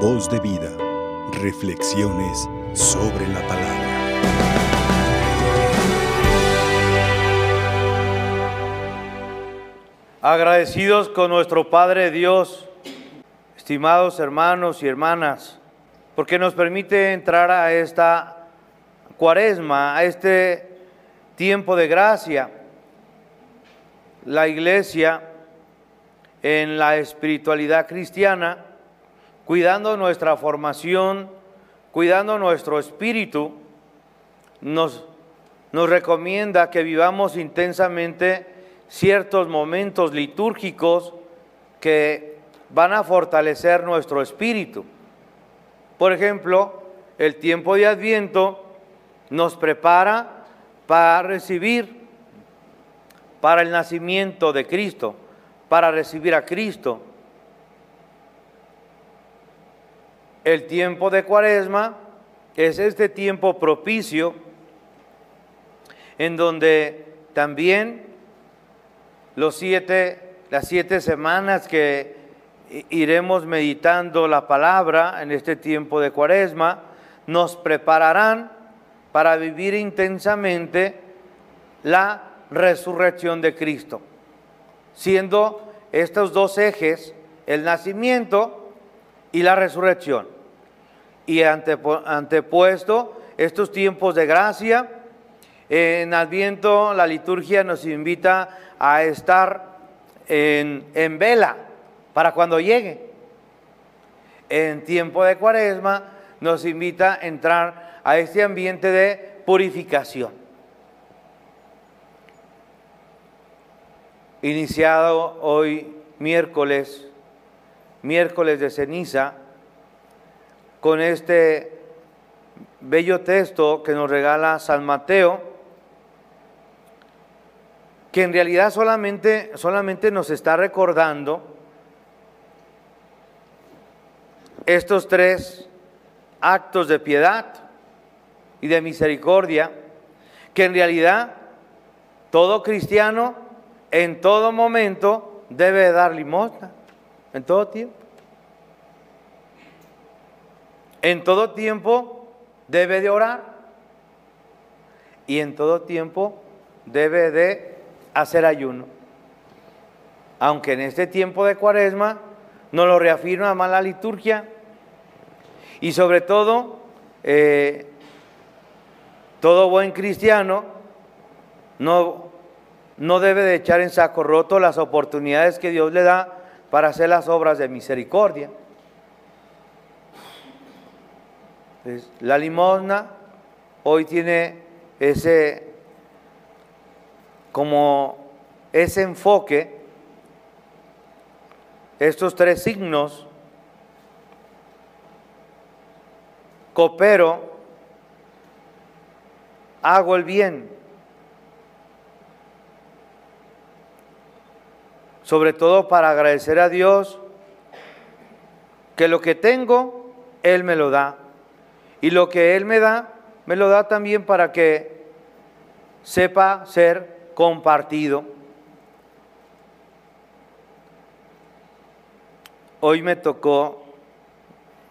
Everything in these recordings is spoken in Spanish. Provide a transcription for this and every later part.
Voz de vida. Reflexiones sobre la palabra. Agradecidos con nuestro Padre Dios, estimados hermanos y hermanas, porque nos permite entrar a esta cuaresma, a este tiempo de gracia. La iglesia en la espiritualidad cristiana, cuidando nuestra formación, cuidando nuestro espíritu, nos, nos recomienda que vivamos intensamente ciertos momentos litúrgicos que van a fortalecer nuestro espíritu. Por ejemplo, el tiempo de Adviento nos prepara para recibir, para el nacimiento de Cristo, para recibir a Cristo. El tiempo de Cuaresma es este tiempo propicio en donde también los siete, las siete semanas que iremos meditando la palabra en este tiempo de Cuaresma nos prepararán para vivir intensamente la resurrección de Cristo, siendo estos dos ejes el nacimiento y la resurrección. Y antepuesto estos tiempos de gracia, en Adviento la liturgia nos invita a estar en, en vela para cuando llegue. En tiempo de cuaresma nos invita a entrar a este ambiente de purificación. Iniciado hoy miércoles, miércoles de ceniza, con este bello texto que nos regala San Mateo, que en realidad solamente, solamente nos está recordando estos tres actos de piedad y de misericordia, que en realidad todo cristiano en todo momento debe dar limosna, en todo tiempo. En todo tiempo debe de orar y en todo tiempo debe de hacer ayuno. Aunque en este tiempo de cuaresma no lo reafirma más la liturgia y sobre todo eh, todo buen cristiano no, no debe de echar en saco roto las oportunidades que Dios le da para hacer las obras de misericordia. La limosna hoy tiene ese como ese enfoque, estos tres signos, coopero, hago el bien. Sobre todo para agradecer a Dios que lo que tengo, Él me lo da. Y lo que Él me da, me lo da también para que sepa ser compartido. Hoy me tocó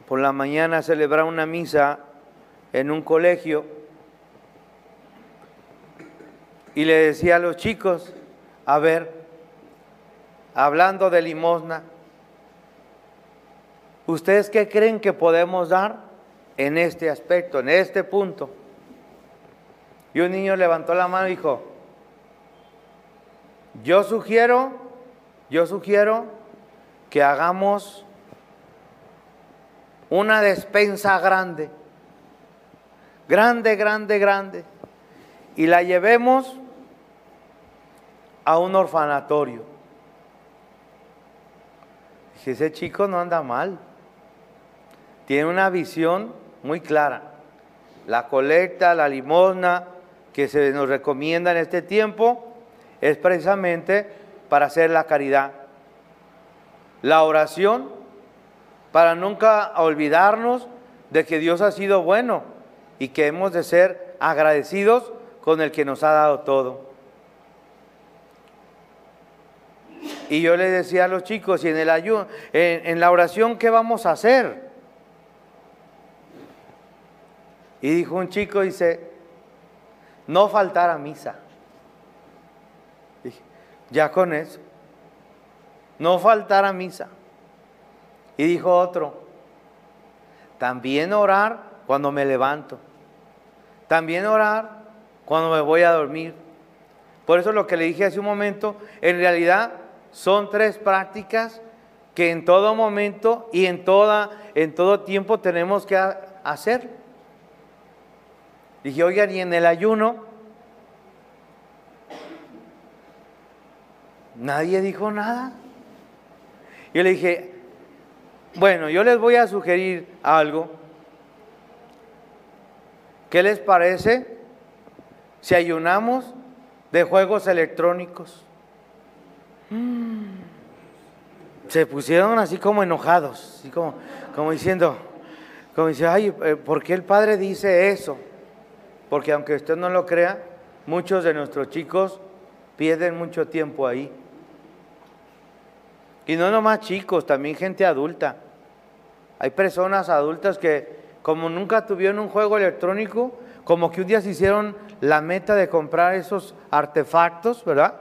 por la mañana celebrar una misa en un colegio y le decía a los chicos, a ver, hablando de limosna, ¿ustedes qué creen que podemos dar en este aspecto, en este punto? Y un niño levantó la mano y dijo, yo sugiero, yo sugiero que hagamos una despensa grande, grande, grande, grande, y la llevemos a un orfanatorio. Dije, ese chico no anda mal. Tiene una visión muy clara. La colecta, la limosna que se nos recomienda en este tiempo es precisamente para hacer la caridad. La oración para nunca olvidarnos de que Dios ha sido bueno y que hemos de ser agradecidos con el que nos ha dado todo. Y yo le decía a los chicos, y en el ayuno, en, la oración, ¿qué vamos a hacer? Y dijo un chico, dice, no faltar a misa. ya con eso, no faltar a misa. Y dijo otro, también orar cuando me levanto. También orar cuando me voy a dormir. Por eso lo que le dije hace un momento, en realidad son tres prácticas que en todo momento y en, toda, en todo tiempo tenemos que hacer. Dije, oigan, y en el ayuno, nadie dijo nada. Yo le dije, bueno, yo les voy a sugerir algo. ¿Qué les parece si ayunamos de juegos electrónicos? Se pusieron así como enojados, así como, como diciendo, como dice, ay, eh, ¿por qué el padre dice eso? Porque aunque usted no lo crea, muchos de nuestros chicos pierden mucho tiempo ahí. Y no nomás chicos, también gente adulta. Hay personas adultas que como nunca tuvieron un juego electrónico, como que un día se hicieron la meta de comprar esos artefactos, ¿verdad?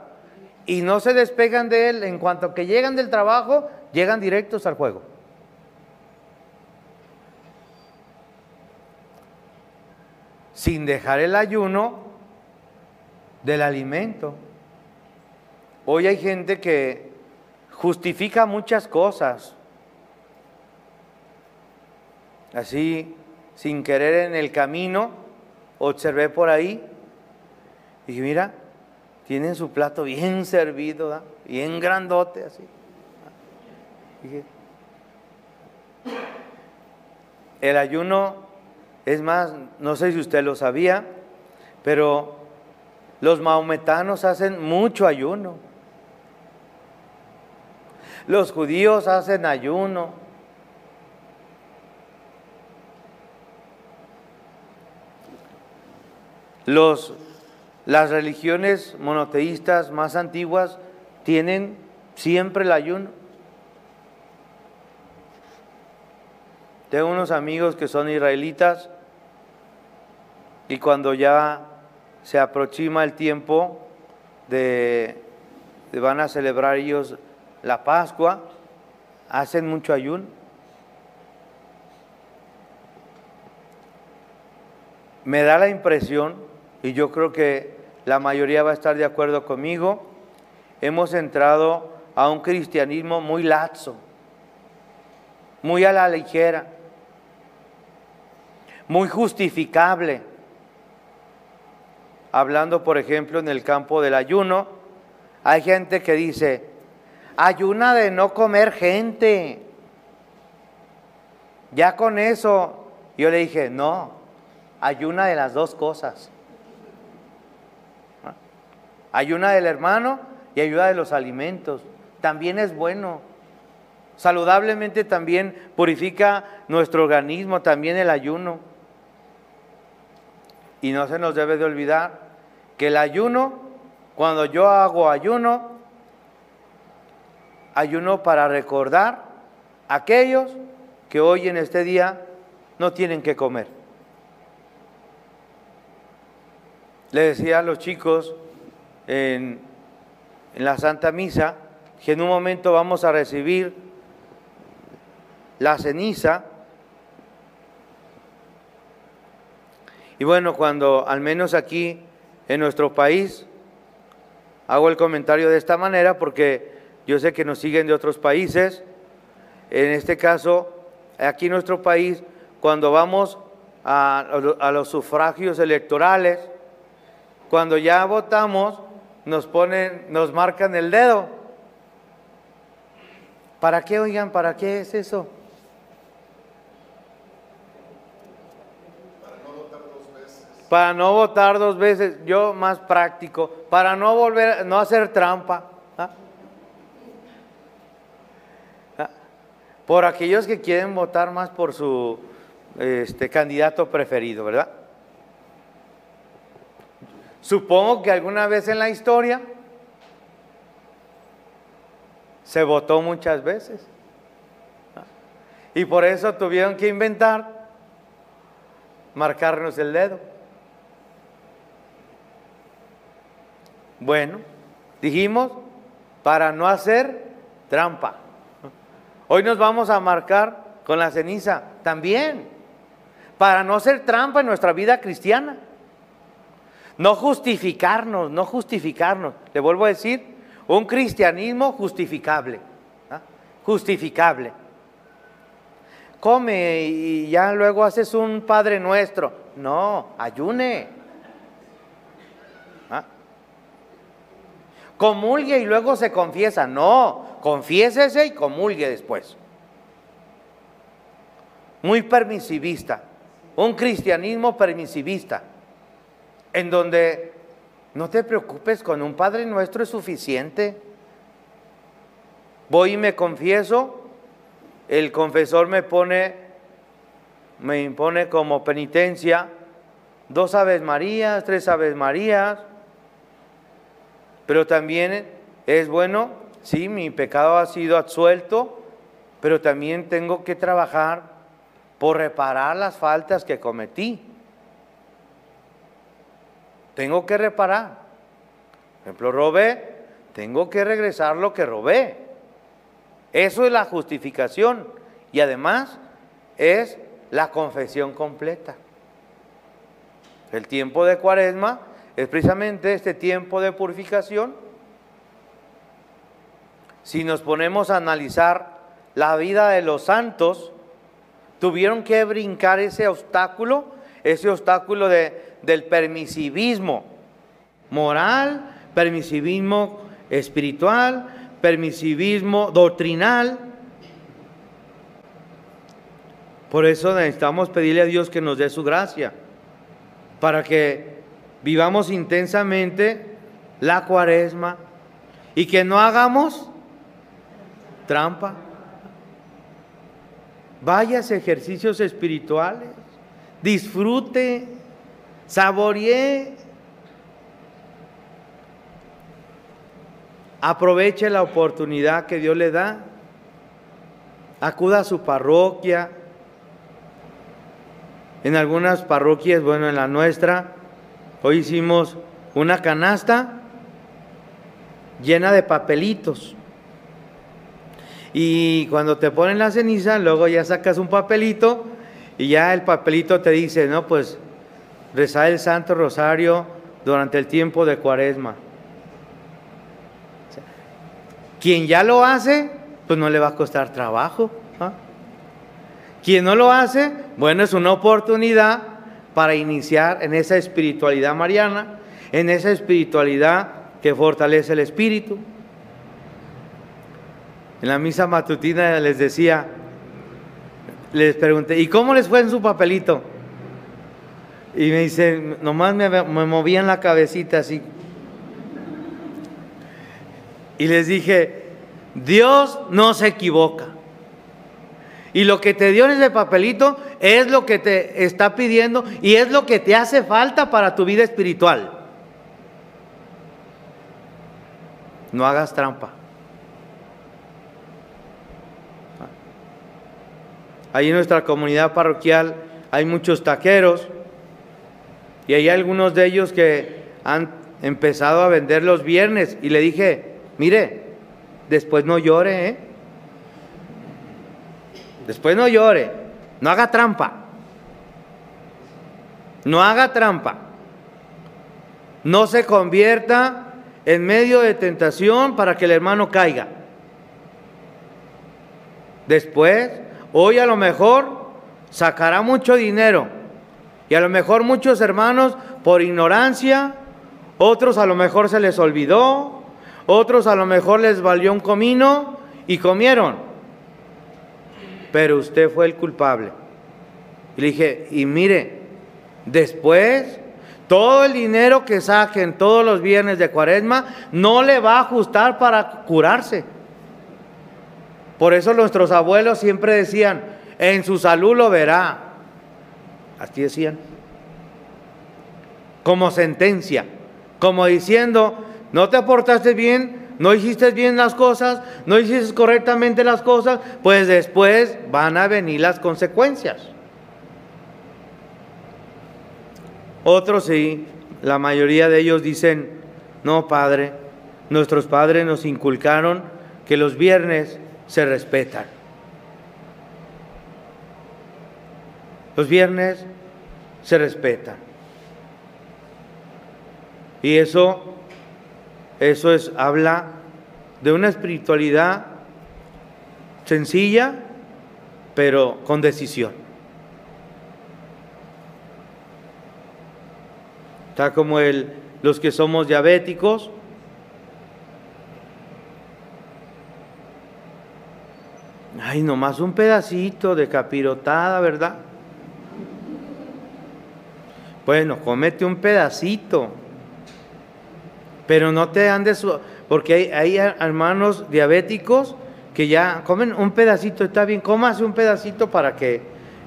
Y no se despegan de él. En cuanto que llegan del trabajo, llegan directos al juego. Sin dejar el ayuno del alimento. Hoy hay gente que justifica muchas cosas. Así, sin querer en el camino, observé por ahí y dije, mira, tienen su plato bien servido, bien grandote así. el ayuno, es más, no sé si usted lo sabía, pero los maometanos hacen mucho ayuno. Los judíos hacen ayuno. Los, las religiones monoteístas más antiguas tienen siempre el ayuno. Tengo unos amigos que son israelitas y cuando ya se aproxima el tiempo de, van a celebrar ellos la Pascua, hacen mucho ayuno. Me da la impresión, y yo creo que la mayoría va a estar de acuerdo conmigo, hemos entrado a un cristianismo muy lazo, muy a la ligera, muy justificable. Hablando, por ejemplo, en el campo del ayuno, hay gente que dice, ayuna de no comer gente. Ya con eso, yo le dije, no, ayuna de las dos cosas. Ayuna del hermano y ayuda de los alimentos. También es bueno. Saludablemente también purifica nuestro organismo, también el ayuno. Y no se nos debe de olvidar que el ayuno, cuando yo hago ayuno, ayuno para recordar a aquellos que hoy en este día no tienen que comer. Le decía a los chicos en, en la Santa Misa que en un momento vamos a recibir la ceniza. Y bueno, cuando al menos aquí en nuestro país, hago el comentario de esta manera porque yo sé que nos siguen de otros países. En este caso, aquí en nuestro país, cuando vamos a, los sufragios electorales, cuando ya votamos, nos ponen, nos marcan el dedo. ¿Para qué, oigan? ¿Para qué es eso? Para no votar dos veces. Para no votar dos veces, yo más práctico, para no volver, no hacer trampa. por aquellos que quieren votar más por su este, candidato preferido, ¿verdad? Supongo que alguna vez en la historia se votó muchas veces. Y por eso tuvieron que inventar marcarnos el dedo. Bueno, dijimos, para no hacer trampa. Hoy nos vamos a marcar con la ceniza también, para no hacer trampa en nuestra vida cristiana. No justificarnos, no justificarnos. Le vuelvo a decir, un cristianismo justificable. ¿ah? Justificable. Come y ya luego haces un Padre Nuestro. No, ayune. Comulgue y luego se confiesa. No, confiésese y comulgue después. Muy permisivista. Un cristianismo permisivista. En donde no te preocupes, con un Padre Nuestro es suficiente. Voy y me confieso, el confesor me pone, me impone como penitencia dos Aves Marías, tres Aves Marías, pero también es bueno, sí, mi pecado ha sido absuelto, pero también tengo que trabajar por reparar las faltas que cometí. Tengo que reparar. Por ejemplo, robé, tengo que regresar lo que robé. Eso es la justificación y además es la confesión completa. El tiempo de cuaresma es precisamente este tiempo de purificación. Si nos ponemos a analizar la vida de los santos, tuvieron que brincar ese obstáculo, ese obstáculo de, del permisivismo moral, permisivismo espiritual, permisivismo doctrinal. Por eso necesitamos pedirle a Dios que nos dé su gracia, para que vivamos intensamente la cuaresma y que no hagamos trampa. Vayas ejercicios espirituales, disfrute saboreé. Aproveche la oportunidad que Dios le da. Acuda a su parroquia. En algunas parroquias, bueno, en la nuestra, hoy hicimos una canasta llena de papelitos. Y cuando te ponen la ceniza, luego ya sacas un papelito y ya el papelito te dice, no, pues rezar el Santo Rosario durante el tiempo de Cuaresma. Quien ya lo hace, pues no le va a costar trabajo. ¿ah? Quien no lo hace, bueno, es una oportunidad para iniciar en esa espiritualidad mariana, en esa espiritualidad que fortalece el espíritu. En la misa matutina les decía, les pregunté, ¿y cómo les fue en su papelito? Y me dice, nomás me, me movían la cabecita así. Y les dije, Dios no se equivoca. Y lo que te dio en ese papelito es lo que te está pidiendo y es lo que te hace falta para tu vida espiritual. No hagas trampa. Ahí en nuestra comunidad parroquial hay muchos taqueros y hay algunos de ellos que han empezado a vender los viernes y le dije, mire, después no llore, ¿eh? Después no llore, no haga trampa. No haga trampa. No se convierta en medio de tentación para que el hermano caiga. Después, hoy a lo mejor sacará mucho dinero y a lo mejor muchos hermanos por ignorancia, otros a lo mejor se les olvidó, otros a lo mejor les valió un comino y comieron. Pero usted fue el culpable. Y le dije, y mire, después todo el dinero que saquen todos los viernes de cuaresma no le va a ajustar para curarse. Por eso nuestros abuelos siempre decían, en su salud lo verá. Así decían. Como sentencia, como diciendo, no te aportaste bien, no hiciste bien las cosas, no hiciste correctamente las cosas, pues después van a venir las consecuencias. Otros sí, la mayoría de ellos dicen, no, Padre, nuestros padres nos inculcaron que los viernes se respetan. Los viernes se respetan. Y eso, eso es, habla de una espiritualidad sencilla, pero con decisión. Está como el, los que somos diabéticos, Ay, nomás un pedacito de capirotada, ¿verdad? Bueno, comete un pedacito. Pero no te andes, porque hay, hermanos diabéticos que ya comen un pedacito, está bien, cómase un pedacito para que,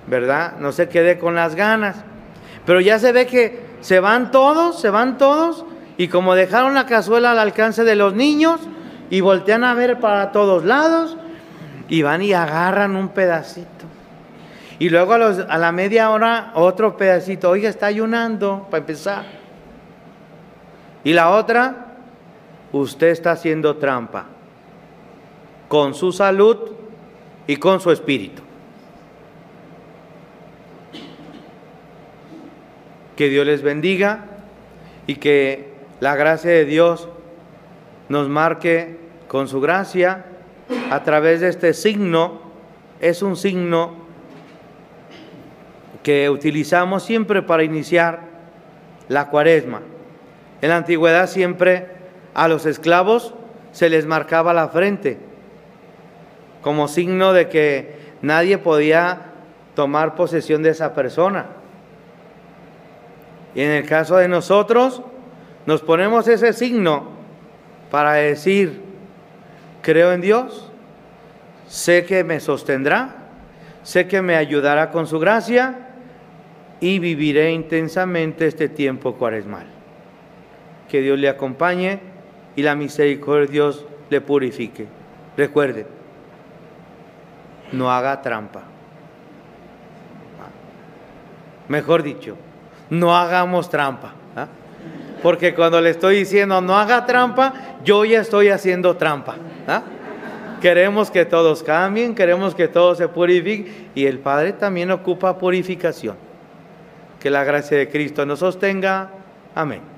¿verdad? No se quede con las ganas. Pero ya se ve que se van todos, se van todos, y como dejaron la cazuela al alcance de los niños, y voltean a ver para todos lados, y van y agarran un pedacito. Y luego a, a la media hora otro pedacito. Oiga, está ayunando para empezar. Y la otra, usted está haciendo trampa con su salud y con su espíritu. Que Dios les bendiga y que la gracia de Dios nos marque con su gracia a través de este signo. Es un signo que utilizamos siempre para iniciar la cuaresma. En la antigüedad siempre a los esclavos se les marcaba la frente como signo de que nadie podía tomar posesión de esa persona. Y en el caso de nosotros, nos ponemos ese signo para decir, creo en Dios, sé que me sostendrá, sé que me ayudará con su gracia y viviré intensamente este tiempo cuaresmal. Que Dios le acompañe y la misericordia de Dios le purifique. Recuerde, no haga trampa. Mejor dicho, no hagamos trampa. ¿ah? Porque cuando le estoy diciendo no haga trampa, yo ya estoy haciendo trampa. ¿ah? Queremos que todos cambien, queremos que todos se purifiquen y el Padre también ocupa purificación. Que la gracia de Cristo nos sostenga. Amén.